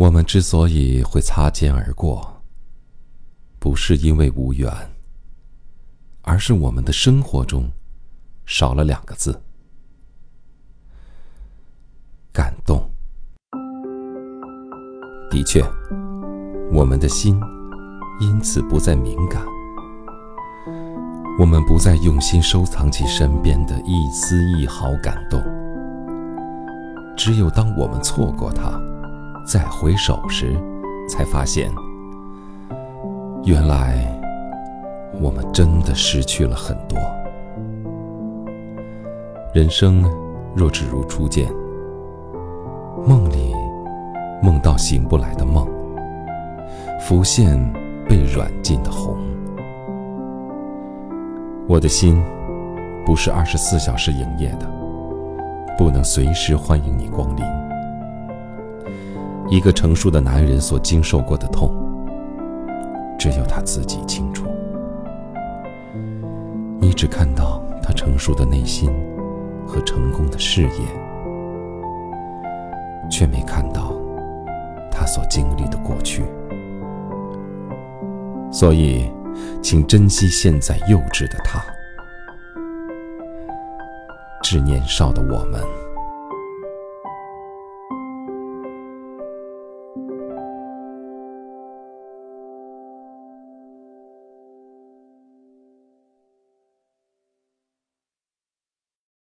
我们之所以会擦肩而过，不是因为无缘，而是我们的生活中少了两个字——感动。的确，我们的心因此不再敏感，我们不再用心收藏起身边的一丝一毫感动。只有当我们错过它，再回首时，才发现，原来我们真的失去了很多。人生若只如初见，梦里梦到醒不来的梦，浮现被软禁的红。我的心不是二十四小时营业的，不能随时欢迎你光临。一个成熟的男人所经受过的痛，只有他自己清楚。你只看到他成熟的内心和成功的事业，却没看到他所经历的过去。所以，请珍惜现在幼稚的他。致年少的我们。